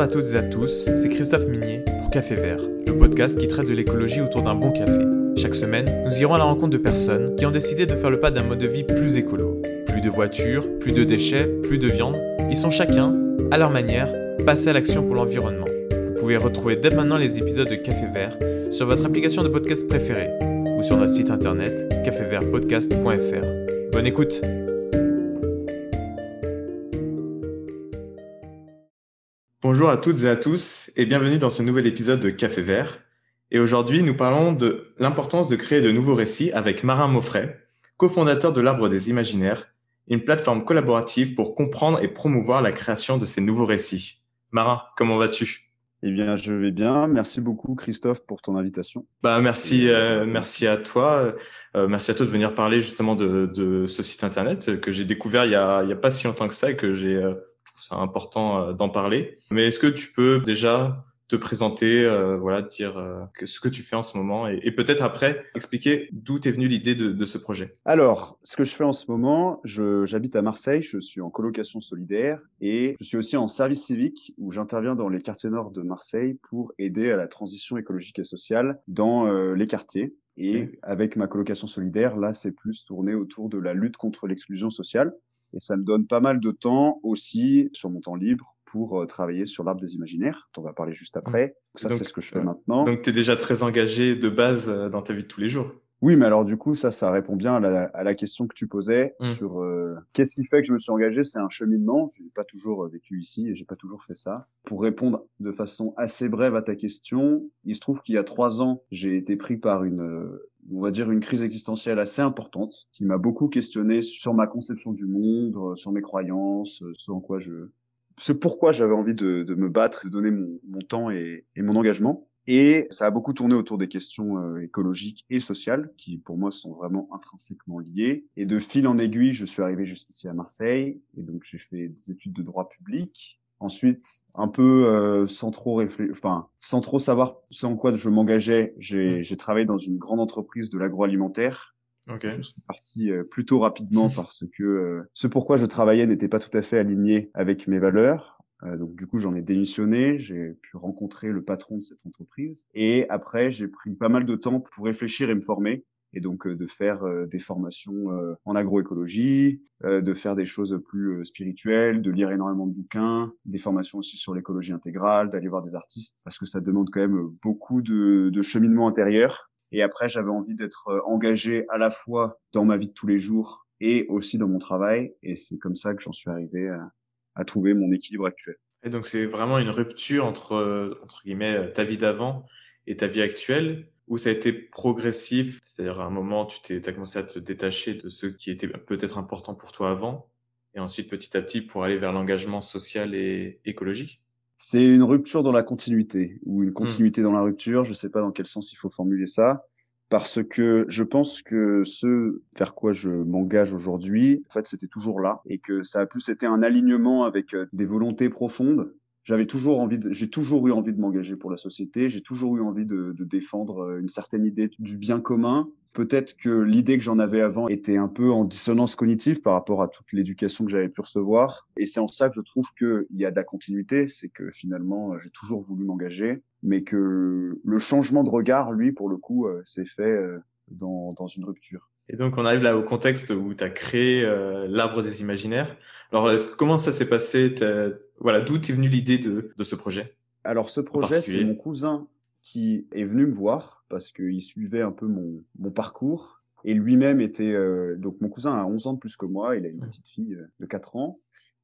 À toutes et à tous, c'est Christophe Minier pour Café Vert, le podcast qui traite de l'écologie autour d'un bon café. Chaque semaine, nous irons à la rencontre de personnes qui ont décidé de faire le pas d'un mode de vie plus écolo. Plus de voitures, plus de déchets, plus de viande, ils sont chacun, à leur manière, passés à l'action pour l'environnement. Vous pouvez retrouver dès maintenant les épisodes de Café Vert sur votre application de podcast préférée ou sur notre site internet cafévertpodcast.fr. Bonne écoute Bonjour à toutes et à tous et bienvenue dans ce nouvel épisode de Café Vert. Et aujourd'hui, nous parlons de l'importance de créer de nouveaux récits avec Marin Maufray, cofondateur de l'Arbre des Imaginaires, une plateforme collaborative pour comprendre et promouvoir la création de ces nouveaux récits. Marin, comment vas-tu? Eh bien, je vais bien. Merci beaucoup, Christophe, pour ton invitation. Bah, merci, euh, merci à toi. Euh, merci à toi de venir parler justement de, de ce site internet que j'ai découvert il y a, il y a pas si longtemps que ça et que j'ai euh, c'est important euh, d'en parler. Mais est-ce que tu peux déjà te présenter, euh, voilà, dire euh, ce que tu fais en ce moment et, peut-être après expliquer d'où t'es venue l'idée de, ce projet? Alors, ce que je fais en ce moment, j'habite à Marseille, je suis en colocation solidaire et je suis aussi en service civique où j'interviens dans les quartiers nord de Marseille pour aider à la transition écologique et sociale dans les quartiers. Et avec ma colocation solidaire, là, c'est plus tourné autour de la lutte contre l'exclusion sociale. Et ça me donne pas mal de temps aussi sur mon temps libre pour euh, travailler sur l'arbre des imaginaires, dont on va parler juste après. ça, c'est ce que je fais euh, maintenant. Donc, tu es déjà très engagé de base euh, dans ta vie de tous les jours. Oui, mais alors du coup, ça, ça répond bien à la, à la question que tu posais mmh. sur qu'est-ce qui fait que je me suis engagé? C'est un cheminement. Je n'ai pas toujours vécu ici et j'ai pas toujours fait ça. Pour répondre de façon assez brève à ta question, il se trouve qu'il y a trois ans, j'ai été pris par une on va dire une crise existentielle assez importante qui m'a beaucoup questionné sur ma conception du monde, euh, sur mes croyances, euh, sur en quoi je, ce pourquoi j'avais envie de, me battre, de donner mon, temps et, mon engagement. Et ça a beaucoup tourné autour des questions euh, écologiques et sociales, qui pour moi sont vraiment intrinsèquement liées. Et de fil en aiguille, je suis arrivé jusqu'ici à Marseille, et donc j'ai fait des études de droit public, Ensuite, un peu euh, sans trop réfléchir, enfin sans trop savoir ce en quoi je m'engageais, j'ai mm. travaillé dans une grande entreprise de l'agroalimentaire. Okay. Je suis parti euh, plutôt rapidement parce que euh, ce pourquoi je travaillais n'était pas tout à fait aligné avec mes valeurs. donc du coup, j'en ai démissionné, j'ai pu rencontrer le patron de cette entreprise et après, j'ai pris pas mal de temps pour réfléchir et me former et donc euh, de faire euh, des formations euh, en agroécologie, de faire des choses plus spirituelles, de lire énormément de bouquins, des formations aussi sur l'écologie intégrale, d'aller voir des artistes, parce que ça demande quand même beaucoup de, de cheminement intérieur. Et après, j'avais envie d'être engagé à la fois dans ma vie de tous les jours et aussi dans mon travail, et c'est comme ça que j'en suis arrivé à, à trouver mon équilibre actuel. Et donc c'est vraiment une rupture entre entre guillemets ta vie d'avant et ta vie actuelle où ça a été progressif, c'est-à-dire à un moment, tu t'es, as commencé à te détacher de ce qui était peut-être important pour toi avant, et ensuite petit à petit pour aller vers l'engagement social et écologique? C'est une rupture dans la continuité, ou une continuité dans la rupture, je ne sais pas dans quel sens il faut formuler ça, parce que je pense que ce vers quoi je m'engage aujourd'hui, en fait, c'était toujours là, et que ça a plus été un alignement avec euh, des volontés profondes, j'avais toujours envie j'ai toujours eu envie de m'engager pour la société, j'ai toujours eu envie de, de, défendre euh, une certaine idée du bien commun. Peut-être que l'idée que j'en avais avant était un peu en dissonance cognitive par rapport à toute l'éducation que j'avais pu recevoir. Et c'est en ça que je trouve qu'il y a de la continuité, c'est que finalement, j'ai toujours voulu m'engager, mais que le changement de regard, lui, pour le coup, euh, s'est fait euh, dans, dans une rupture. Et donc, on arrive là au contexte où tu as créé l'arbre des imaginaires. Alors, comment ça s'est passé? Voilà, d'où est venue l'idée de, de, ce projet? Alors, ce projet, c'est mon cousin qui est venu me voir parce qu'il suivait un peu mon, mon parcours. Et lui-même était... Euh, donc, mon cousin a 11 ans de plus que moi. Il a une petite fille euh, de 4 ans.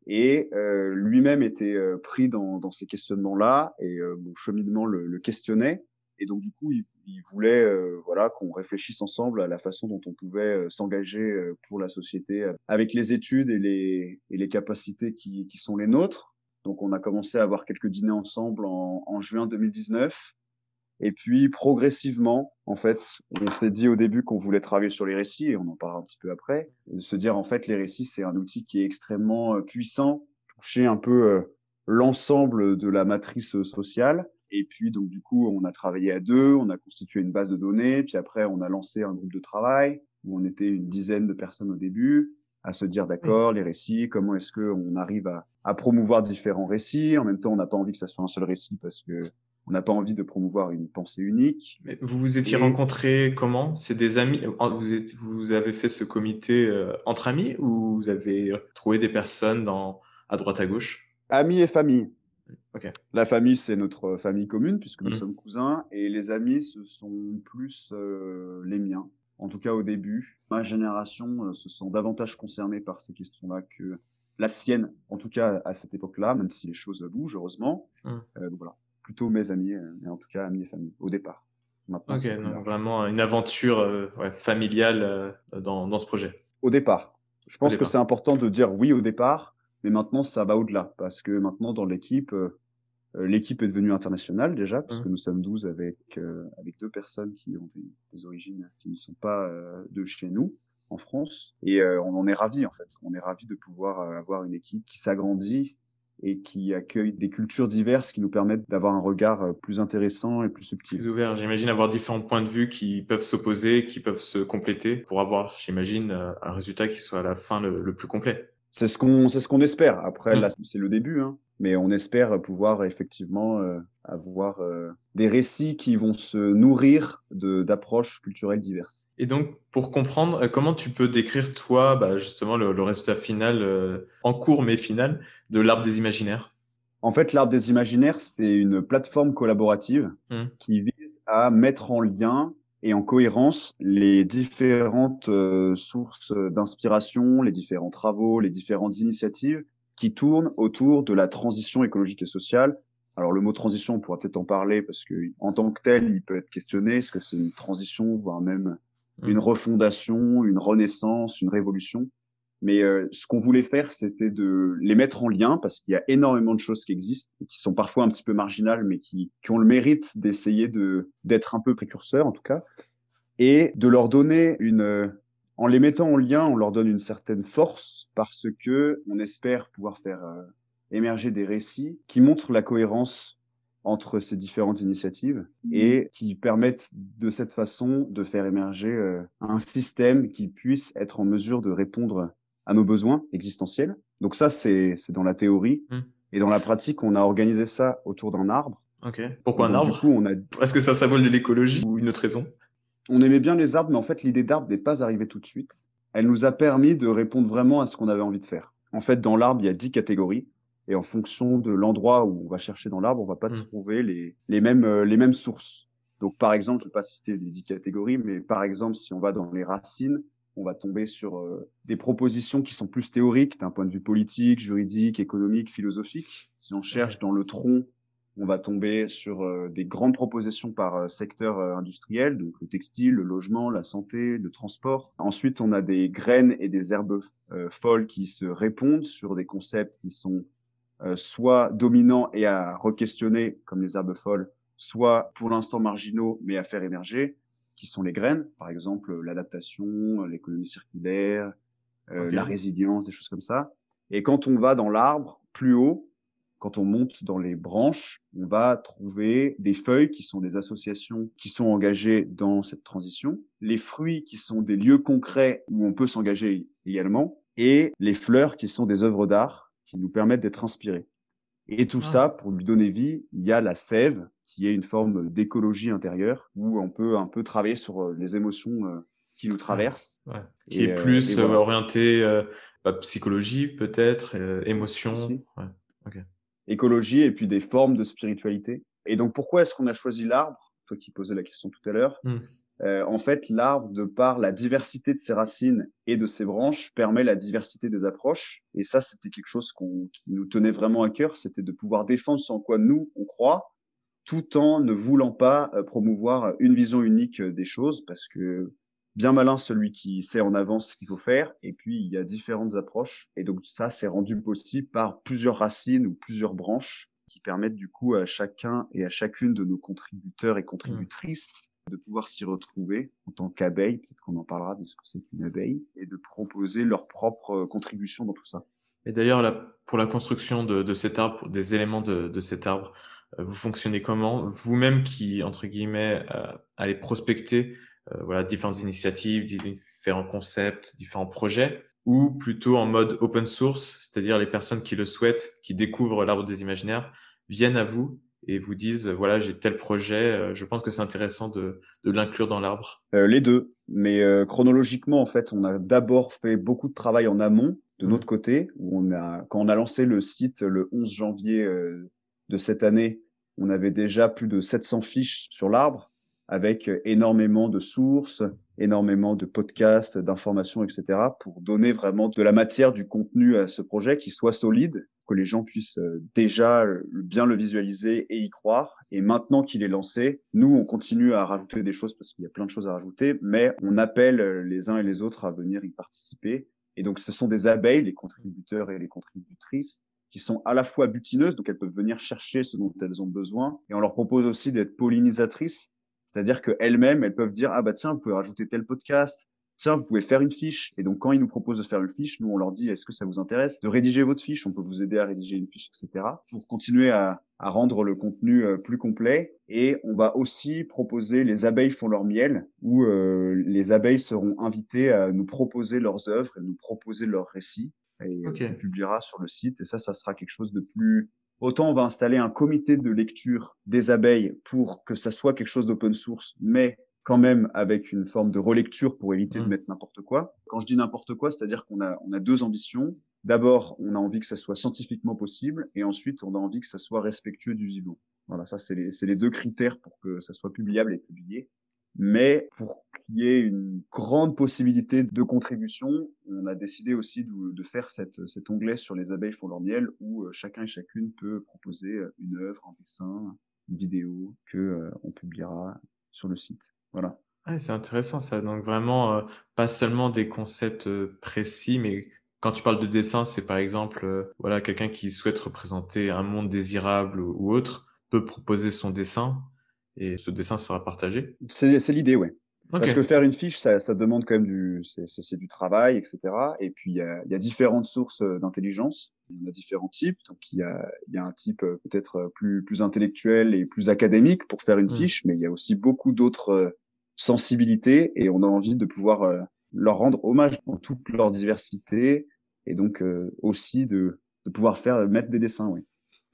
Et euh, lui-même était euh, pris dans, dans ces questionnements-là. Et mon cheminement le, le, questionnait. Et donc, du coup, il, voulait voilà, qu'on réfléchisse ensemble à la façon dont on pouvait s'engager pour la société avec les études et les, et les capacités qui, qui sont les nôtres. Donc on a commencé à avoir quelques dîners ensemble en, en juin 2019. Et puis progressivement, en fait, on s'est dit au début qu'on voulait travailler sur les récits, et on en parlera un petit peu après, de se dire en fait les récits c'est un outil qui est extrêmement euh, puissant, toucher un peu euh, l'ensemble de la matrice sociale. Et puis donc du coup on a travaillé à deux, on a constitué une base de données, puis après on a lancé un groupe de travail où on était une dizaine de personnes au début à se dire d'accord, les récits, comment est-ce qu'on arrive à, à, promouvoir différents récits? En même temps, on n'a pas envie que ça soit un seul récit parce que on n'a pas envie de promouvoir une pensée unique. Mais vous vous étiez rencontrés comment? C'est des amis vous, êtes, vous avez fait ce comité euh, entre amis ou vous avez trouvé des personnes dans, à droite à gauche? Amis et famille. Okay. La famille, c'est notre famille commune puisque nous mmh. sommes cousins et les amis, ce sont plus euh, les miens. En tout cas, au début, ma génération euh, se sent davantage concernée par ces questions-là que la sienne, en tout cas à cette époque-là, même si les choses bougent, heureusement. Mmh. Euh, donc voilà, plutôt mes amis, mais en tout cas amis et famille, au départ. Maintenant, ok, donc vraiment une aventure ouais, familiale dans, dans ce projet. Au départ. Je pense que c'est important de dire oui au départ, mais maintenant, ça va au-delà parce que maintenant, dans l'équipe, euh, euh, l'équipe est devenue internationale déjà, parce que mmh. nous sommes 12 avec, euh, avec deux personnes qui ont des, origines qui ne sont pas de chez nous en France. Et on en est ravis en fait. On est ravis de pouvoir avoir une équipe qui s'agrandit et qui accueille des cultures diverses qui nous permettent d'avoir un regard plus intéressant et plus subtil. Plus ouvert, j'imagine avoir différents points de vue qui peuvent s'opposer, qui peuvent se compléter pour avoir, j'imagine, un résultat qui soit à la fin le plus complet. C'est ce qu'on c'est ce qu'on espère. Après, mmh. là, c'est le début, hein. mais on espère pouvoir effectivement euh, avoir euh, des récits qui vont se nourrir d'approches culturelles diverses. Et donc, pour comprendre, euh, comment tu peux décrire toi, bah, justement, le, résultat final, en cours mais final, de l'arbre des imaginaires? En fait, l'arbre des imaginaires, c'est une plateforme collaborative mmh. qui vise à mettre en lien et en cohérence les différentes euh, sources d'inspiration, les différents travaux, les différentes initiatives qui tournent autour de la transition écologique et sociale. Alors le mot transition, on pourra peut-être en parler parce que en tant que tel, il peut être questionné. Est-ce que c'est une transition, voire même une mmh. refondation, une renaissance, une révolution? Mais euh, ce qu'on voulait faire, c'était de les mettre en lien parce qu'il y a énormément de choses qui existent et qui sont parfois un petit peu marginales, mais qui, qui ont le mérite d'essayer de d'être un peu précurseurs en tout cas, et de leur donner une, euh, en les mettant en lien, on leur donne une certaine force parce que on espère pouvoir faire euh, émerger des récits qui montrent la cohérence entre ces différentes initiatives et qui permettent de cette façon de faire émerger un système qui puisse être en mesure de répondre à nos besoins existentiels. Donc ça, c'est dans la théorie. Hmm. Et dans la pratique, on a organisé ça autour d'un arbre. Ok. Pourquoi un arbre du coup, on a... Est-ce que ça symbole de l'écologie ou une autre raison? On aimait bien les arbres, mais en fait, l'idée d'arbre n'est pas arrivée tout de suite. Elle nous a permis de répondre vraiment à ce qu'on avait envie de faire. En fait, dans l'arbre, il y a dix catégories. Et en fonction de l'endroit où on va chercher dans l'arbre, on va pas hmm. trouver les, les, mêmes, euh, les mêmes sources. Donc, par exemple, je vais pas citer les dix catégories, mais par exemple, si on va dans les racines, on va tomber sur euh, des propositions qui sont plus théoriques d'un point de vue politique, juridique, économique, philosophique. Si on cherche dans le tronc, on va tomber sur euh, des grandes propositions par euh, secteur industriel, donc le textile, le logement, la santé, le transport. Ensuite, on a des graines et des herbes folles qui se répondent sur des concepts qui sont soit dominants et à re-questionner, comme les herbes folles, soit pour l'instant marginaux, mais à faire émerger qui sont les graines, par exemple l'adaptation, l'économie circulaire, euh, la résilience, des choses comme ça. Et quand on va dans l'arbre, plus haut, quand on monte dans les branches, on va trouver des feuilles qui sont des associations qui sont engagées dans cette transition, les fruits qui sont des lieux concrets où on peut s'engager également, et les fleurs qui sont des œuvres d'art qui nous permettent d'être inspirés. Et tout ah. ça, pour lui donner vie, il y a la sève, qui est une forme d'écologie intérieure, où on peut un peu travailler sur euh, les émotions euh, qui nous traversent. Ouais. Qui est euh, plus orienté bah, psychologie, peut-être, émotion. Ouais. Okay. Écologie et puis des formes de spiritualité. Et donc, pourquoi est-ce qu'on a choisi l'arbre? Toi qui posais la question tout à l'heure. Hmm. Euh, en fait, l'arbre, de par la diversité de ses racines et de ses branches, permet la diversité des approches. Et ça, c'était quelque chose qui nous tenait vraiment à cœur, c'était de pouvoir défendre ce en quoi nous, on croit, tout en ne voulant pas euh, promouvoir une vision unique des choses, parce que bien malin celui qui sait en avance ce qu'il faut faire, et puis il y a différentes approches. Et donc ça, c'est rendu possible par plusieurs racines ou plusieurs branches qui permettent du coup à chacun et à chacune de nos contributeurs et contributrices de pouvoir s'y retrouver en tant qu'abeille, peut-être qu'on en parlera de ce que c'est qu'une abeille, et de proposer leur propre contribution dans tout ça. Et d'ailleurs, pour la construction de, cet arbre, des éléments de, cet arbre, euh, vous fonctionnez comment? Vous-même qui, entre guillemets, euh, allez prospecter euh, voilà, différentes initiatives, différents concepts, différents projets, ou plutôt en mode open source, c'est-à-dire les personnes qui le souhaitent, qui découvrent l'arbre des imaginaires, viennent à vous et vous disent voilà j'ai tel projet, euh, je pense que c'est intéressant de, de l'inclure dans l'arbre. Euh, Les deux, mais euh, chronologiquement en fait on a d'abord fait beaucoup de travail en amont de mmh. notre côté. Où on a quand on a lancé le site le 11 janvier de cette année, on avait déjà plus de 700 fiches sur l'arbre avec énormément de sources, énormément de podcasts, d'informations, etc., pour donner vraiment de la matière, du contenu à ce projet qui soit solide, que les gens puissent euh, déjà bien le visualiser et y croire. Et maintenant qu'il est lancé, nous, on continue à rajouter des choses parce qu'il y a plein de choses à rajouter, mais on appelle les uns et les autres à venir y participer. Et donc, ce sont des abeilles, les contributeurs et les contributrices, qui sont à la fois butineuses, donc elles peuvent venir chercher ce dont elles ont besoin, et on leur propose aussi d'être pollinisatrices, c'est-à-dire qu'elles-mêmes, elles peuvent dire, ah bah tiens, vous pouvez rajouter tel podcast, tiens, vous pouvez faire une fiche. Et donc, quand ils nous proposent de faire une fiche, nous, on leur dit, est-ce que ça vous intéresse de rédiger votre fiche? On peut vous aider à rédiger une fiche, etc. Pour continuer à, à rendre le contenu euh, plus complet. Et on va aussi proposer les abeilles font leur miel, où euh, les abeilles seront invitées à nous proposer leurs œuvres et nous proposer leurs récits. Et euh, on publiera sur le site. Et ça, ça sera quelque chose de plus Autant on va installer un comité de lecture des abeilles pour que ça soit quelque chose d'open source, mais quand même avec une forme de relecture pour éviter de mmh. mettre n'importe quoi. Quand je dis n'importe quoi, c'est-à-dire qu'on a, on a deux ambitions. D'abord, on a envie que ça soit scientifiquement possible, et ensuite, on a envie que ça soit respectueux du vivant. Voilà, ça, c'est les, les deux critères pour que ça soit publiable et publié. Mais pour qu'il y ait une grande possibilité de contribution, on a décidé aussi de, de faire cette, cet onglet sur les abeilles font leur miel où euh, chacun et chacune peut proposer euh, une œuvre, un dessin, une vidéo que euh, on publiera sur le site. Voilà. c'est intéressant ça. Donc vraiment pas seulement des concepts précis, mais quand tu parles de dessin, c'est par exemple voilà quelqu'un qui souhaite représenter un monde désirable ou autre peut proposer son dessin et ce dessin sera partagé C'est l'idée, Parce que faire une fiche, ça, ça demande quand même du, c'est du travail, etc. Et puis il y a, y a, différentes sources euh, d'intelligence. Il y en a différents types. Donc il y a, y a un type euh, peut-être euh, plus plus intellectuel et plus académique pour faire une mmh. fiche, mais il y a aussi beaucoup d'autres sensibilités et on a envie de pouvoir leur rendre hommage dans toute leur diversité et donc aussi de, de pouvoir faire mettre des dessins, oui.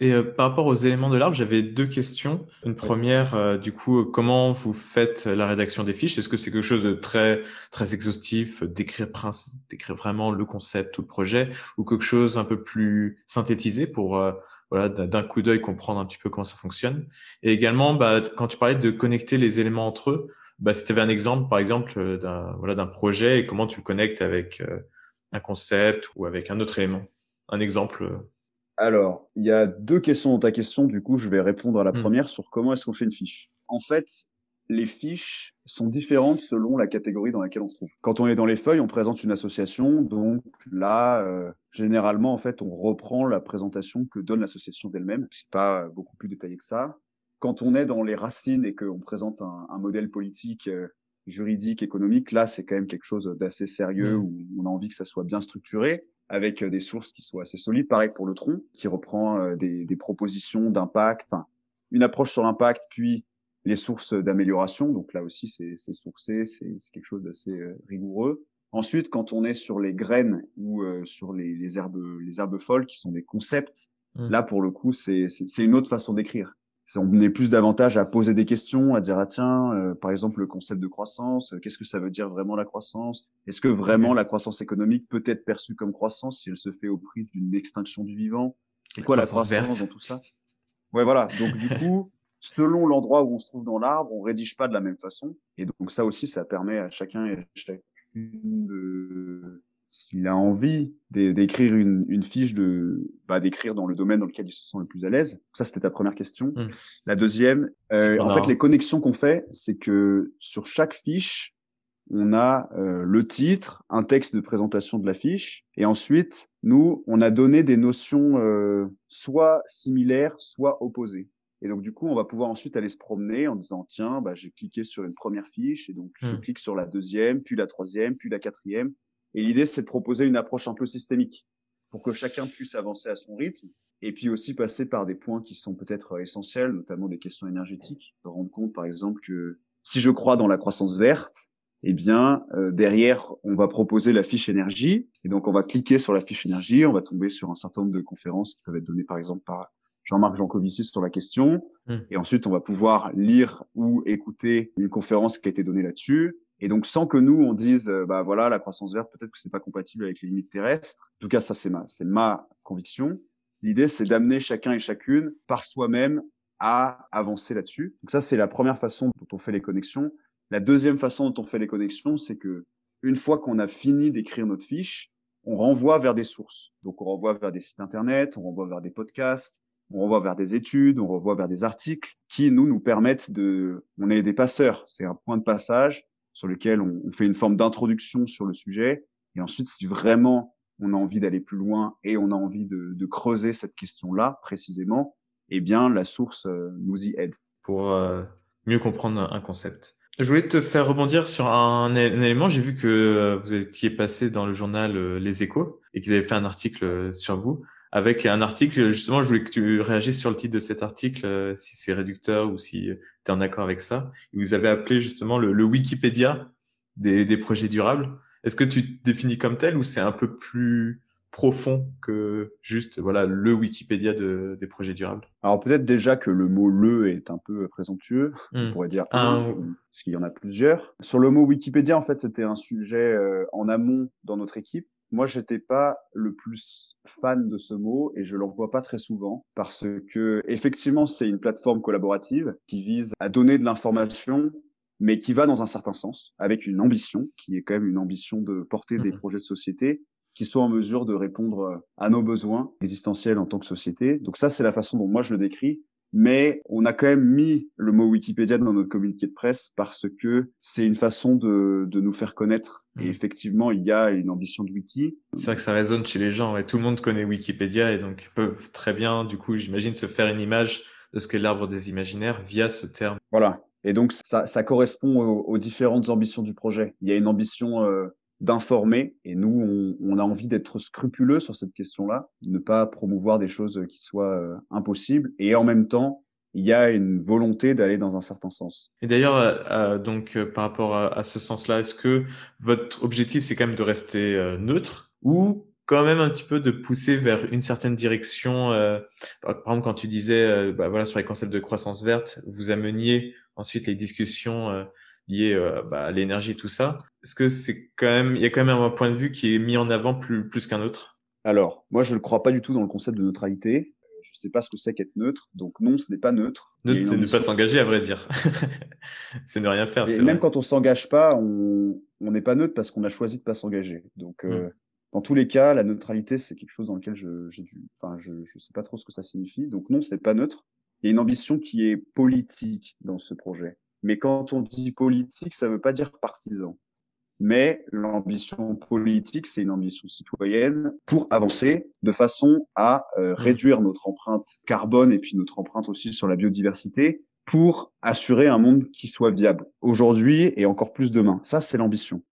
Et euh, par rapport aux éléments de l'arbre, j'avais deux questions. Une première, euh, du coup, comment vous faites la rédaction des fiches? Est-ce que c'est quelque chose de très très exhaustif, d'écrire d'écrire vraiment le concept, tout le projet, ou quelque chose un peu plus synthétisé pour euh, voilà d'un coup d'œil comprendre un petit peu comment ça fonctionne? Et également, bah, quand tu parlais de connecter les éléments entre eux, bah, si tu avais un exemple, par exemple, d'un voilà d'un projet et comment tu le connectes avec un concept ou avec un autre élément, un exemple. Alors, il y a deux questions dans ta question. Du coup, je vais répondre à la hmm. première sur comment est-ce qu'on fait une fiche. En fait, les fiches sont différentes selon la catégorie dans laquelle on se trouve. Quand on est dans les feuilles, on présente une association. Donc là, euh, généralement, en fait, on reprend la présentation que donne l'association d'elle-même. C'est pas beaucoup plus détaillé que ça. Quand on est dans les racines et qu'on présente un, modèle politique, euh, juridique, économique, là, c'est quand même quelque chose d'assez sérieux hmm. où on a envie que ça soit bien structuré avec euh, des sources qui soient assez solides. Pareil pour le tronc, qui reprend euh, des, des propositions d'impact, enfin, une approche sur l'impact, puis les sources d'amélioration. Donc là aussi, c'est sourcé, c'est quelque chose d'assez euh, rigoureux. Ensuite, quand on est sur les graines ou sur les, les, herbes, les herbes folles, qui sont des concepts, mmh. là pour le coup, c'est une autre façon d'écrire on est plus davantage à poser des questions, à dire ah tiens, euh, par exemple le concept de croissance, euh, qu'est-ce que ça veut dire vraiment la croissance? Est-ce que vraiment la croissance économique peut être perçue comme croissance si elle se fait au prix d'une extinction du vivant? C'est quoi la croissance dans tout ça? Ouais, voilà. Donc du coup, selon l'endroit où on se trouve dans l'arbre, on rédige pas de la même façon. Et donc ça aussi, ça permet à chacun et à chacune de s'il a envie d'écrire une, une, fiche de bah, d'écrire dans le domaine dans lequel il se sent le plus à l'aise. Ça, c'était ta première question. Hmm. La deuxième, euh, en fait, les connexions qu'on fait, c'est que sur chaque fiche, on a euh, le titre, un texte de présentation de la fiche, et ensuite, nous, on a donné des notions euh, soit similaires, soit opposées. Et donc, du coup, on va pouvoir ensuite aller se promener en disant, tiens, bah, j'ai cliqué sur une première fiche, et donc je hmm. clique sur la deuxième, puis la troisième, puis la quatrième. Et l'idée, c'est de proposer une approche un peu systémique pour que chacun puisse avancer à son rythme et puis aussi passer par des points qui sont peut-être essentiels, notamment des questions énergétiques. Se rendre compte, par exemple, que si je crois dans la croissance verte, eh bien euh, derrière on va proposer la fiche énergie et donc on va cliquer sur la fiche énergie, on va tomber sur un certain nombre de conférences qui peuvent être données par exemple par Jean-Marc Jancovici sur la question mmh. et ensuite on va pouvoir lire ou écouter une conférence qui a été donnée là-dessus et donc sans que nous on dise euh, bah voilà la croissance verte peut-être que c'est pas compatible avec les limites terrestres. En tout cas ça c'est ma c'est ma conviction. L'idée c'est d'amener chacun et chacune par soi-même à avancer là-dessus. Donc ça c'est la première façon dont on fait les connexions. La deuxième façon dont on fait les connexions, c'est que une fois qu'on a fini d'écrire notre fiche, on renvoie vers des sources. Donc on renvoie vers des sites internet, on renvoie vers des podcasts, on renvoie vers des études, on renvoie vers des articles qui nous nous permettent de, on est des passeurs. C'est un point de passage sur lequel on, fait une forme d'introduction sur le sujet. Et ensuite, si vraiment on a envie d'aller plus loin et on a envie de, creuser cette question-là précisément, eh bien la source euh, nous y aide. Pour euh, mieux comprendre un concept. Je voulais te faire rebondir sur un, élément. J'ai vu que euh, vous étiez passé dans le journal Les Échos et qu'ils avaient fait un article sur vous. Avec un article, justement, je voulais que tu réagisses sur le titre de cet article, si c'est réducteur ou si tu es en accord avec ça. Vous avez appelé justement le, Wikipédia des, des projets durables. Est-ce que tu te définis comme tel ou c'est un peu plus profond que juste voilà le Wikipédia de, des projets durables? Alors peut-être déjà que le mot le est un peu présomptueux, on hmm. pourrait dire un, parce qu'il y en a plusieurs. Sur le mot Wikipédia, en fait, c'était un sujet euh, en amont dans notre équipe. Moi, j'étais pas le plus fan de ce mot et je l'emploie pas très souvent parce que effectivement, c'est une plateforme collaborative qui vise à donner de l'information mais qui va dans un certain sens, avec une ambition, qui est quand même une ambition de porter des hmm. projets de société, qui soit en mesure de répondre à nos besoins existentiels en tant que société. Donc ça, c'est la façon dont moi je le décris. Mais on a quand même mis le mot Wikipédia dans notre communiqué de presse parce que c'est une façon de, de, nous faire connaître. Et mmh. effectivement, il y a une ambition de wiki. C'est vrai que ça résonne chez les gens. Et tout le monde connaît Wikipédia et donc peuvent très bien, du coup, j'imagine, se faire une image de ce qu'est l'arbre des imaginaires via ce terme. Voilà. Et donc ça, ça correspond aux, différentes ambitions du projet. Il y a une ambition euh, d'informer. Et nous, on, a envie d'être scrupuleux sur cette question-là, ne pas promouvoir des choses qui soient euh, impossibles. Et en même temps, il y a une volonté d'aller dans un certain sens. Et d'ailleurs, euh, euh, donc par rapport à, ce sens-là, est-ce que votre objectif c'est quand même de rester neutre ou quand même un petit peu de pousser vers une certaine direction Par exemple, quand tu disais, bah, voilà, sur les concepts de croissance verte, vous ameniez ensuite les discussions liées bah, à l'énergie tout ça. Est-ce que c'est quand même, il y a quand même un point de vue qui est mis en avant plus, plus qu'un autre? Alors, moi, je ne crois pas du tout dans le concept de neutralité. Je ne sais pas ce que c'est qu'être neutre. Donc, non, ce n'est pas neutre. Neutre, c'est ne pas s'engager, à vrai dire. c'est ne rien faire. Et même quand on s'engage pas, on n'est pas neutre parce qu'on a choisi de pas s'engager. Donc, euh, hmm. dans tous les cas, la neutralité, c'est quelque chose dans lequel je, j'ai dû, enfin, je, ne sais pas trop ce que ça signifie. Donc, non, ce n'est pas neutre. Il y a une ambition qui est politique dans ce projet. Mais quand on dit politique, ça ne veut pas dire partisan mais l'ambition politique, c'est une ambition citoyenne pour avancer de façon à euh, mmh. réduire notre empreinte carbone et puis notre empreinte aussi sur la biodiversité pour assurer un monde qui soit viable aujourd'hui et encore plus demain. Ça, c'est l'ambition.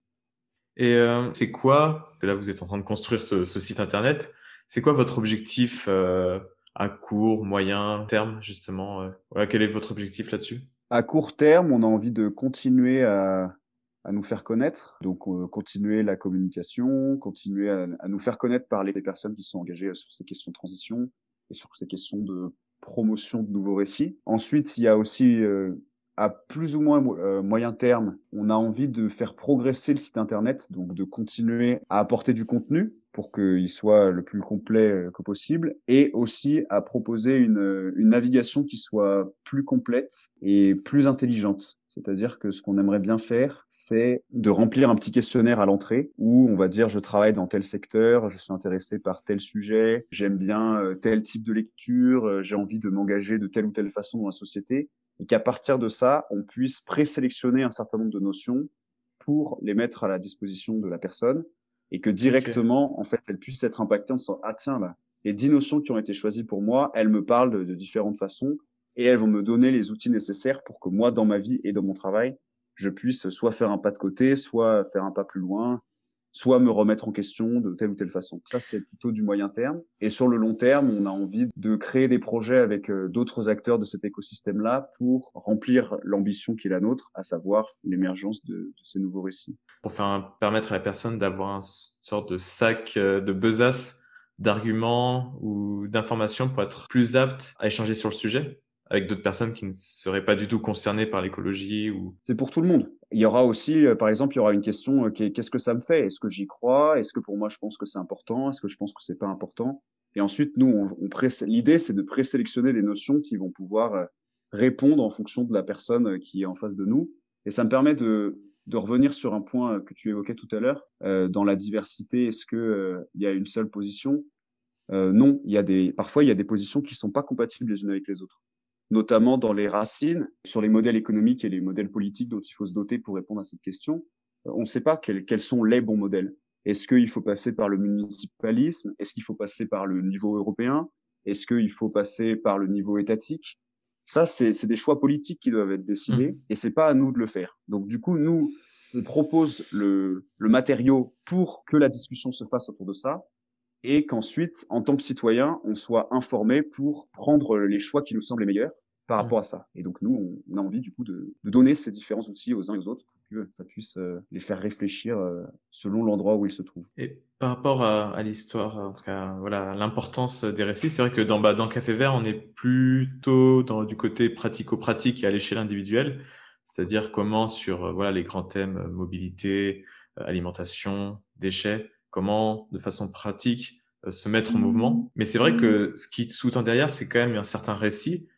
Et euh, c'est quoi, là vous êtes en train de construire ce, site internet, c'est quoi votre objectif euh, à court, moyen terme justement voilà, Quel est votre objectif là-dessus? À court terme, on a envie de continuer à à nous faire connaître. Donc, euh, continuer la communication, continuer à, à, nous faire connaître par les personnes qui sont engagées sur ces questions de transition et sur ces questions de promotion de nouveaux récits. Ensuite, il y a aussi, euh, à plus ou moins euh, moyen terme, on a envie de faire progresser le site Internet, donc de continuer à apporter du contenu pour qu'il soit le plus complet que possible, et aussi à proposer une, une navigation qui soit plus complète et plus intelligente. C'est-à-dire que ce qu'on aimerait bien faire, c'est de remplir un petit questionnaire à l'entrée où on va dire je travaille dans tel secteur, je suis intéressé par tel sujet, j'aime bien euh, tel type de lecture, euh, j'ai envie de m'engager de telle ou telle façon dans la société, et qu'à partir de ça, on puisse présélectionner un certain nombre de notions pour les mettre à la disposition de la personne et que directement, en fait, elle puisse être impactée en disant ah tiens là, les dix notions qui ont été choisies pour moi, elles me parlent de, de différentes façons et elles vont me donner les outils nécessaires pour que moi, dans ma vie et dans mon travail, je puisse soit faire un pas de côté, soit faire un pas plus loin, soit me remettre en question de telle ou telle façon. Ça, c'est plutôt du moyen terme. Et sur le long terme, on a envie de créer des projets avec euh, d'autres acteurs de cet écosystème-là pour remplir l'ambition qui est la nôtre, à savoir l'émergence de, ces nouveaux récits. Pour faire permettre à la personne d'avoir une sorte de sac euh, de besace d'arguments ou d'informations pour être plus apte à échanger sur le sujet avec d'autres personnes qui ne seraient pas du tout concernées par l'écologie ou C'est pour tout le monde. Il y aura aussi, euh, par exemple, il y aura une question euh, qu'est-ce que ça me fait? Est-ce que j'y crois? Est-ce que pour moi je pense que c'est important? Est-ce que je pense que c'est pas important? Et ensuite, nous, on, on l'idée, c'est de présélectionner des notions qui vont pouvoir euh, répondre en fonction de la personne qui est en face de nous. Et ça me permet de, de revenir sur un point que tu évoquais tout à l'heure euh, dans la diversité. Est-ce que il y a une seule position? Euh, Non, il y a des parfois il y a des positions qui sont pas compatibles les unes avec les autres notamment dans les racines, sur les modèles économiques et les modèles politiques dont il faut se doter pour répondre à cette question. Euh, on ne sait pas quels, quels sont les bons modèles. Est-ce qu'il faut passer par le municipalisme? Est-ce qu'il faut passer par le niveau européen? Est-ce qu'il faut passer par le niveau étatique? Ça, c'est des choix politiques qui doivent être décidés mmh. et c'est pas à nous de le faire. Donc du coup, nous, on propose le, le matériau pour que la discussion se fasse autour de ça et qu'ensuite, en tant que citoyen, on soit informé pour prendre les choix qui nous semblent les meilleurs par mmh. rapport à ça. Et donc nous, on a envie du coup de, de donner ces différents outils aux uns et aux autres pour que ça puisse euh, les faire réfléchir euh, selon l'endroit où ils se trouvent. Et par rapport à, à l'histoire, en tout cas, voilà, l'importance des récits, c'est vrai que dans, bah, dans Café Vert, on est plutôt dans du côté pratico-pratique et à l'échelle individuelle, c'est-à-dire comment sur euh, voilà les grands thèmes mobilité, alimentation, déchets, comment, de façon pratique, euh, se mettre en mouvement. Mais c'est vrai que ce qui sous-tend derrière, c'est quand même un certain récit,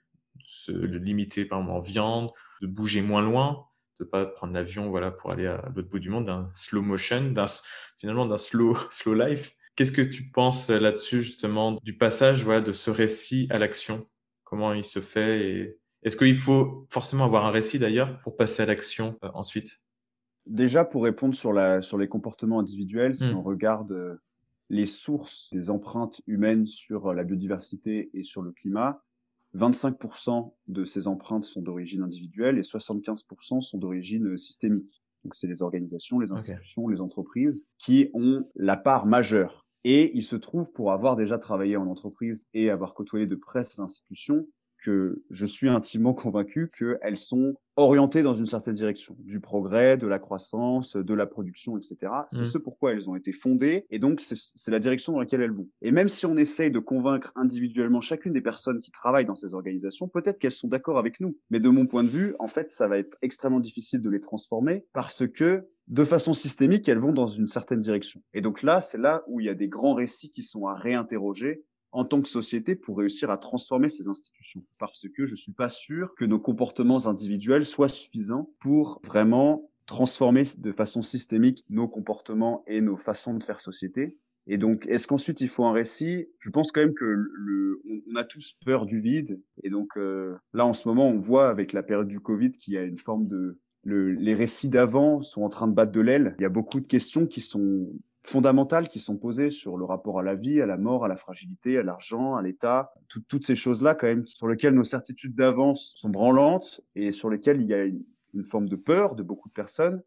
se, limiter par exemple en viande, de bouger moins loin, de pas prendre l'avion voilà pour aller à l'autre bout du monde, d'un slow motion, d'un finalement d'un slow slow life. Qu'est-ce que tu penses là-dessus justement du passage voilà de ce récit à l'action? Comment il se fait et est-ce qu'il faut forcément avoir un récit d'ailleurs pour passer à l'action euh, ensuite? Déjà, pour répondre sur, la, sur les comportements individuels, si hmm. on regarde euh, les sources des empreintes humaines sur euh, la biodiversité et sur le climat, 25% de ces empreintes sont d'origine individuelle et 75% sont d'origine euh, systémique. Donc, c'est les organisations, les institutions, les entreprises qui ont la part majeure. Et il se trouve, pour avoir déjà travaillé en entreprise et avoir côtoyé de près ces institutions, que je suis intimement convaincu qu'elles sont orientées dans une certaine direction, du progrès, de la croissance, de la production, etc. C'est mmh. ce pourquoi elles ont été fondées, et donc c'est la direction dans laquelle elles vont. Et même si on essaye de convaincre individuellement chacune des personnes qui travaillent dans ces organisations, peut-être qu'elles sont d'accord avec nous. Mais de mon point de vue, en fait, ça va être extrêmement difficile de les transformer parce que de façon systémique, elles vont dans une certaine direction. Et donc là, c'est là où il y a des grands récits qui sont à réinterroger en tant que société pour réussir à transformer ces institutions. Parce que je suis pas sûr que nos comportements individuels soient suffisants pour vraiment transformer de façon systémique nos comportements et nos façons de faire société. Et donc, est-ce qu'ensuite il faut un récit? Je pense quand même que le, on, a tous peur du vide. Et donc euh, là, en ce moment, on voit avec la période du Covid qu'il y a une forme de le, les récits d'avant sont en train de battre de l'aile. Il y a beaucoup de questions qui sont fondamentales qui sont posées sur le rapport à la vie, à la mort, à la fragilité, à l'argent, à l'État, toutes ces choses-là quand même sur lesquelles nos certitudes d'avance sont branlantes et sur lesquelles il y a une, forme de peur de beaucoup de personnes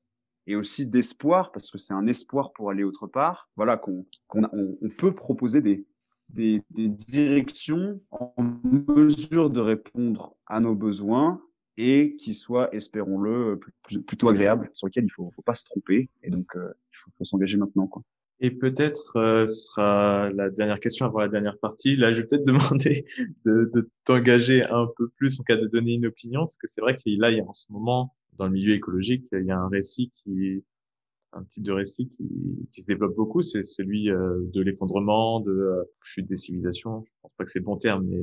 et aussi d'espoir parce que c'est un espoir pour aller autre part. Voilà qu'on on, peut proposer des directions en mesure de répondre à nos besoins et qui soit, espérons-le, plutôt agréable, sur lequel il faut, faut pas se tromper. Et donc, euh, il faut, s'engager maintenant. Quoi. Et peut-être, euh, ce sera la dernière question avant la dernière partie. Là, je vais peut-être demander de, t'engager un peu plus en cas de donner une opinion, parce que c'est vrai qu'il là, il y a en ce moment, dans le milieu écologique, il y a un récit qui, un type de récit qui, se développe beaucoup, c'est celui euh, de l'effondrement, de chute des civilisations. Je pense pas que c'est le bon terme, mais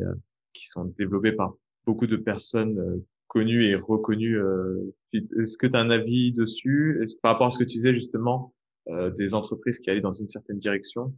qui sont développés par beaucoup de personnes connu et reconnu. Euh, est-ce que tu as un avis dessus? Par rapport à ce que tu disais justement, euh, des entreprises qui allaient dans une certaine direction,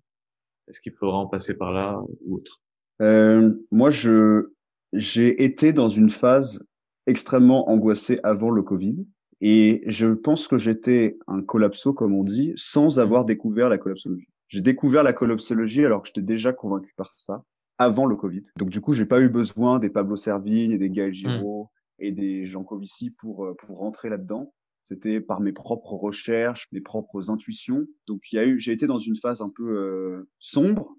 est-ce qu'il faudra en passer par là ou autre? Euh, Moi, je j'ai été dans une phase extrêmement angoissée avant le Covid. Et je pense que j'étais un collapso, comme on dit, sans avoir découvert la collapsologie. J'ai découvert la collapsologie alors que j'étais déjà convaincu par ça avant le Covid. Donc du coup, j'ai pas eu besoin des Pablo Servigne et des Gaël Giraud et des Jean Covici pour, euh, pour rentrer là-dedans. c'était par mes propres recherches, mes propres intuitions. Donc il y a eu, j'ai été dans une phase un peu euh, sombre.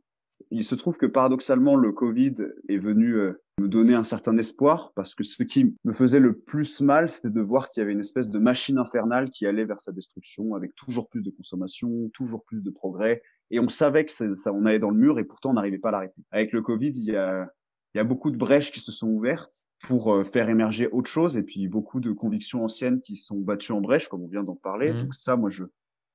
Il se trouve que paradoxalement, le Covid est venu euh, me donner un certain espoir parce que ce qui me faisait le plus mal, c'était de voir qu'il y avait une espèce de machine infernale qui allait vers sa destruction avec toujours plus de consommation, toujours plus de progrès. Et on savait que ça, on allait dans le mur et pourtant on n'arrivait pas à l'arrêter. Avec le Covid, il y a il y a beaucoup de brèches qui se sont ouvertes pour euh, faire émerger autre chose et puis beaucoup de convictions anciennes qui sont battues en brèche, comme on vient d'en parler. Mmh. Donc ça, moi, je,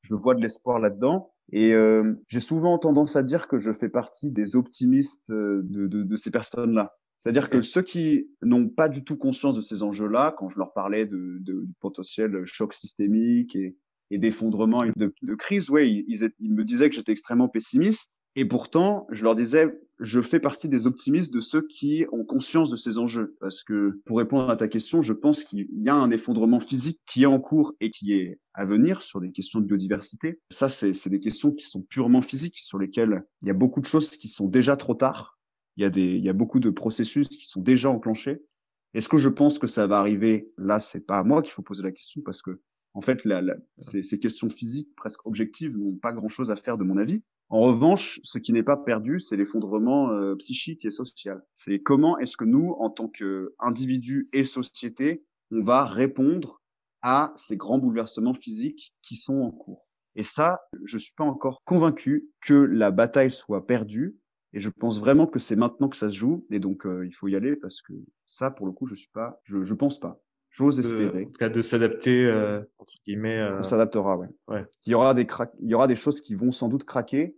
je vois de l'espoir là-dedans. Et euh, j'ai souvent tendance à dire que je fais partie des optimistes euh, de, de, de ces personnes-là. C'est-à-dire que ceux qui n'ont pas du tout conscience de ces enjeux-là, quand je leur parlais de, de, potentiel choc systémique et, et d'effondrement et de, de, crise, ouais, ils, ils, me disaient que j'étais extrêmement pessimiste. Et pourtant, je leur disais, je fais partie des optimistes de ceux qui ont conscience de ces enjeux. Parce que, pour répondre à ta question, je pense qu'il y a un effondrement physique qui est en cours et qui est à venir sur des questions de biodiversité. Ça, c'est des questions qui sont purement physiques, sur lesquelles il y a beaucoup de choses qui sont déjà trop tard. Il y a des, il y a beaucoup de processus qui sont déjà enclenchés. Est-ce que je pense que ça va arriver? Là, c'est pas à moi qu'il faut poser la question parce que en fait, la, ces, ces, questions physiques, presque objectives, n'ont pas grand-chose à faire de mon avis. En revanche, ce qui n'est pas perdu, c'est l'effondrement euh, psychique et social. C'est comment est-ce que nous, en tant qu'individus et société, on va répondre à ces grands bouleversements physiques qui sont en cours. Et ça, je suis pas encore convaincu que la bataille soit perdue. Et je pense vraiment que c'est maintenant que ça se joue. Et donc, euh, il faut y aller parce que ça, pour le coup, je suis pas, je, je pense pas. J'ose espérer. En tout cas, de s'adapter, euh, entre guillemets. Euh... On s'adaptera, ouais. ouais. Il y aura des cra... il y aura des choses qui vont sans doute craquer,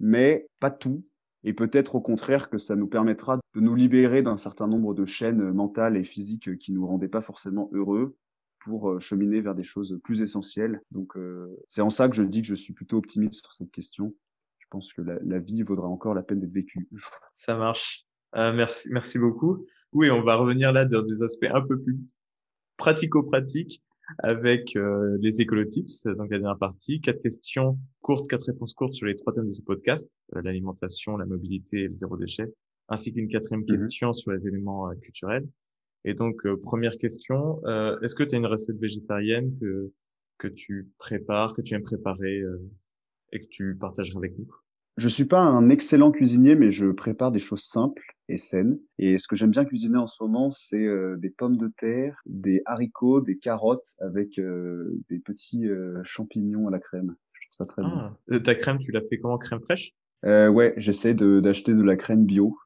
mais pas tout. Et peut-être au contraire que ça nous permettra de nous libérer d'un certain nombre de chaînes mentales et physiques qui nous rendaient pas forcément heureux pour euh, cheminer vers des choses plus essentielles. Donc euh, c'est en ça que je dis que je suis plutôt optimiste sur cette question. Je pense que la, vie vaudra encore la peine d'être vécue. Ça marche. Euh, merci, merci beaucoup. Oui, on va revenir là dans des aspects un peu plus pratico-pratique avec euh, les écolotips, donc la dernière partie. Quatre questions courtes, quatre réponses courtes sur les trois thèmes de ce podcast, euh, l'alimentation, la mobilité et le zéro déchet, ainsi qu'une quatrième mhm. question sur les éléments euh, culturels. Et donc, première question, est-ce que tu as une recette végétarienne que, que tu prépares, que tu aimes préparer et que tu partagerais avec nous? Je suis pas un excellent cuisinier, mais je prépare des choses simples et saines. Et ce que j'aime bien cuisiner en ce moment, c'est euh, des pommes de terre, des haricots, des carottes avec euh, des petits euh, champignons à la crème. Je trouve ça très ah. bon. Ta crème, tu l'as fait comment? Crème fraîche? Ouais, j'essaie d'acheter de, la crème bio.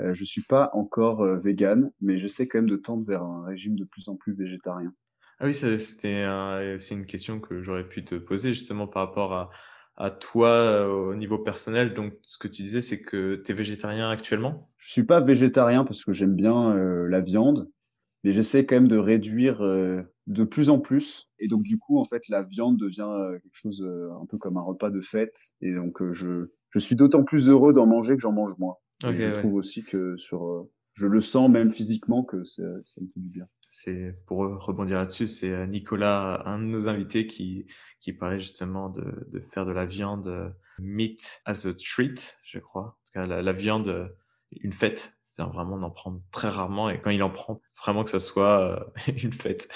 je suis pas encore vegan, mais j'essaie quand même de tendre vers un régime de plus en plus végétarien. Ah oui, c'était c'est une question que j'aurais pu te poser justement par rapport à à toi euh, au niveau personnel. Donc, ce que tu disais, c'est que tu es végétarien actuellement? Je suis pas végétarien parce que j'aime bien euh, la viande, mais j'essaie quand même de réduire euh, de plus en plus. Et donc, du coup, en fait, la viande devient quelque chose un peu comme un repas de fête. Et donc, je, je suis d'autant plus heureux d'en manger que j'en mange moins. et je trouve aussi que sur je le sens même physiquement que ça, ça me fait du bien. C'est pour rebondir là-dessus, c'est euh, Nicolas, un de nos invités, qui qui parlait justement de, de faire de la viande euh, meat as a treat, je crois. En tout cas, la, la viande euh, une fête, c'est vraiment d'en prendre très rarement et quand il en prend, vraiment que ça soit une fête.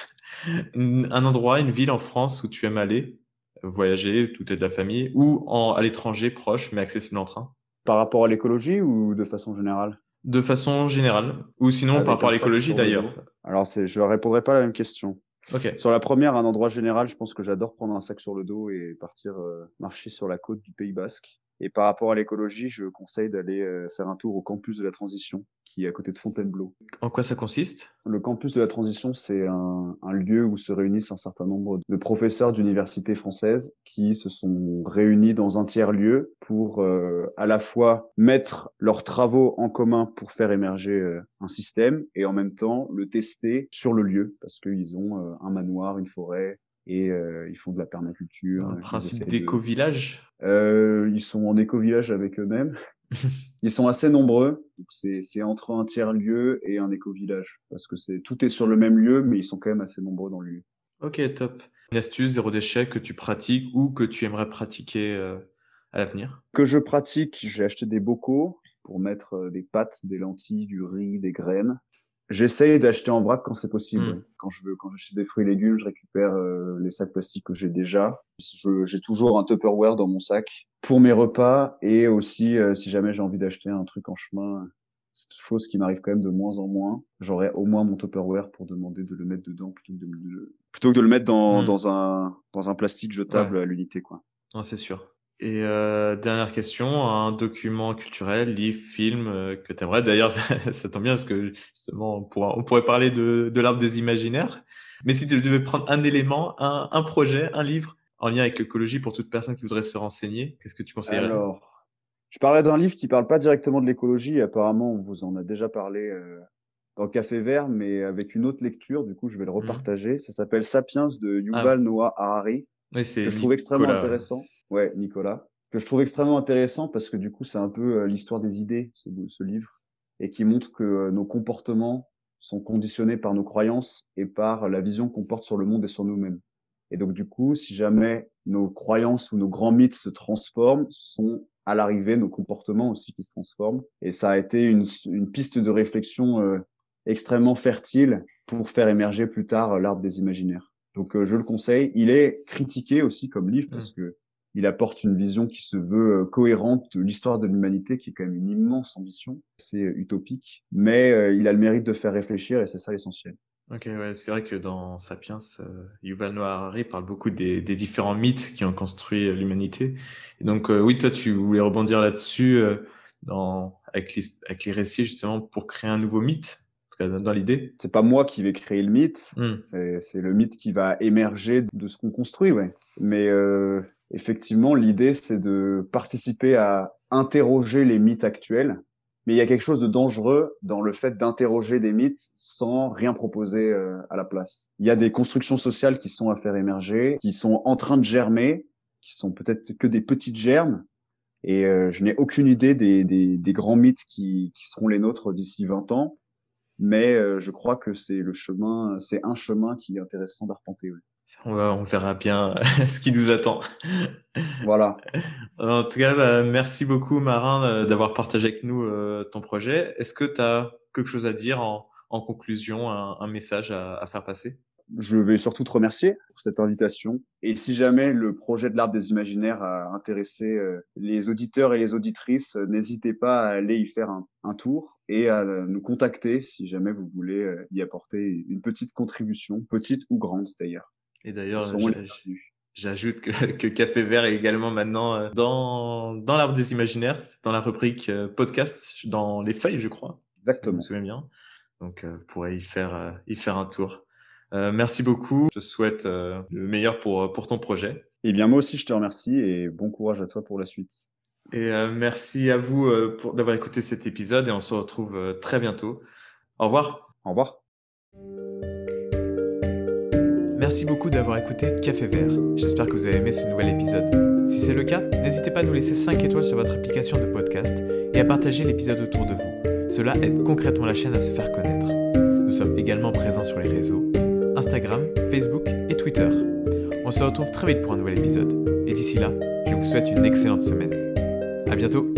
Un endroit, une ville en France où tu aimes aller, voyager, tout est de la famille, ou en, à l'étranger, proche mais accessible en train? Par rapport à l'écologie ou de façon générale? De façon générale Ou sinon par rapport à l'écologie d'ailleurs Alors, je ne répondrai pas à la même question. Okay. Sur la première, un endroit général, je pense que j'adore prendre un sac sur le dos et partir euh, marcher sur la côte du Pays Basque. Et par rapport à l'écologie, je conseille d'aller euh, faire un tour au campus de la transition, qui est à côté de Fontainebleau. En quoi ça consiste? Le campus de la transition, c'est un, un, lieu où se réunissent un certain nombre de professeurs d'universités françaises qui se sont réunis dans un tiers-lieu pour euh, à la fois mettre leurs travaux en commun pour faire émerger euh, un système et en même temps le tester sur le lieu parce qu'ils ont euh, un manoir, une forêt, et euh, ils font de la permaculture. Un principe d'éco-village? Euh, Ils sont en éco-village avec eux-mêmes. ils sont assez nombreux. C'est entre un tiers-lieu et un éco-village. Parce que c'est tout est sur le même lieu, mais ils sont quand même assez nombreux dans le lieu. Ok, top. Une astuce zéro déchet que tu pratiques ou que tu aimerais pratiquer euh, à l'avenir? Que je pratique, j'ai acheté des bocaux pour mettre euh, des pâtes, des lentilles, du riz, des graines. J'essaye d'acheter en vrac quand c'est possible. Mm. Quand je veux, quand j'achète des fruits et légumes, je récupère euh, les sacs plastiques que j'ai déjà. J'ai toujours un Tupperware dans mon sac pour mes repas et aussi euh, si jamais j'ai envie d'acheter un truc en chemin. C'est une chose qui m'arrive quand même de moins en moins. J'aurai au moins mon Tupperware pour demander de le mettre dedans plutôt que de, le- plutôt que de le mettre dans, Mm. dans un dans un plastique jetable à l'unité quoi. Non, c'est sûr. Et euh, dernière question, un document culturel, livre, film euh, que tu aimerais. D'ailleurs, ça, ça tombe bien parce que justement, on, pourra, on pourrait parler de, de l'arbre des imaginaires. Mais si tu devais prendre un élément, un, un projet, un livre en lien avec l'écologie pour toute personne qui voudrait se renseigner, qu'est-ce que tu conseillerais? Alors, je parlais d'un livre qui parle pas directement de l'écologie. Apparemment, on vous en a déjà parlé euh, dans Café Vert, mais avec une autre lecture. Du coup, je vais le repartager. Ça s'appelle Sapiens de Yuval Noah Harari, Oui, que je trouve extrêmement intéressant. Ouais, Nicolas. Que je trouve extrêmement intéressant parce que du coup, c'est un peu euh, l'histoire des idées, ce, ce livre, et qui montre que euh, nos comportements sont conditionnés par nos croyances et par la vision qu'on porte sur le monde et sur nous-mêmes. Et donc, du coup, si jamais nos croyances ou nos grands mythes se transforment, ce sont à l'arrivée nos comportements aussi qui se transforment. Et ça a été une, une piste de réflexion euh, extrêmement fertile pour faire émerger plus tard l'arbre des imaginaires. Donc, euh, je le conseille. Il est critiqué aussi comme livre parce que il apporte une vision qui se veut euh, cohérente de l'histoire de l'humanité, qui est quand même une immense ambition. C'est euh, utopique, mais euh, il a le mérite de faire réfléchir et c'est ça l'essentiel. Ok, ouais, c'est vrai que dans Sapiens, euh, Yuval Noah Harari parle beaucoup des, des différents mythes qui ont construit l'humanité. Et donc, euh, oui, toi, tu voulais rebondir là-dessus euh, dans avec les, avec les récits justement pour créer un nouveau mythe, dans, l'idée. C'est pas moi qui vais créer le mythe, Hmm. c'est c'est le mythe qui va émerger de ce qu'on construit, ouais. Mais euh, effectivement, l'idée c'est de participer à interroger les mythes actuels. Mais il y a quelque chose de dangereux dans le fait d'interroger des mythes sans rien proposer euh, à la place. Il y a des constructions sociales qui sont à faire émerger, qui sont en train de germer, qui sont peut-être que des petites germes. Et euh, je n'ai aucune idée des, grands mythes qui, seront les nôtres d'ici 20 ans. Mais euh, je crois que c'est le chemin, c'est un chemin qui est intéressant d'arpenter. On, va, on verra bien ce qui nous attend. Voilà. En tout cas, bah, merci beaucoup, Marin, euh, d'avoir partagé avec nous euh, ton projet. Est-ce que tu as quelque chose à dire en, en conclusion, un, un message à, à faire passer? Je vais surtout te remercier pour cette invitation. Et si jamais le projet de l'arbre des imaginaires a intéressé euh, les auditeurs et les auditrices, euh, n'hésitez pas à aller y faire un, un tour et à euh, nous contacter si jamais vous voulez euh, y apporter une petite contribution, petite ou grande d'ailleurs. Et d'ailleurs. J'ajoute que, que Café Vert est également maintenant euh, dans, dans l'arbre des imaginaires, dans la rubrique euh, podcast, dans les feuilles, je crois. Si je Exactement. me souviens bien. Donc, euh, vous pourrez y faire, y faire un tour. Euh, merci beaucoup. Je te souhaite euh, le meilleur pour, pour ton projet. Eh bien, moi aussi, je te remercie et bon courage à toi pour la suite. Et euh, merci à vous pour d'avoir écouté cet épisode et on se retrouve très bientôt. Au revoir. Au revoir. Merci beaucoup d'avoir écouté Café Vert. J'espère que vous avez aimé ce nouvel épisode. Si c'est le cas, n'hésitez pas à nous laisser 5 étoiles sur votre application de podcast et à partager l'épisode autour de vous. Cela aide concrètement la chaîne à se faire connaître. Nous sommes également présents sur les réseaux Instagram, Facebook et Twitter. On se retrouve très vite pour un nouvel épisode. Et d'ici là, je vous souhaite une excellente semaine. À bientôt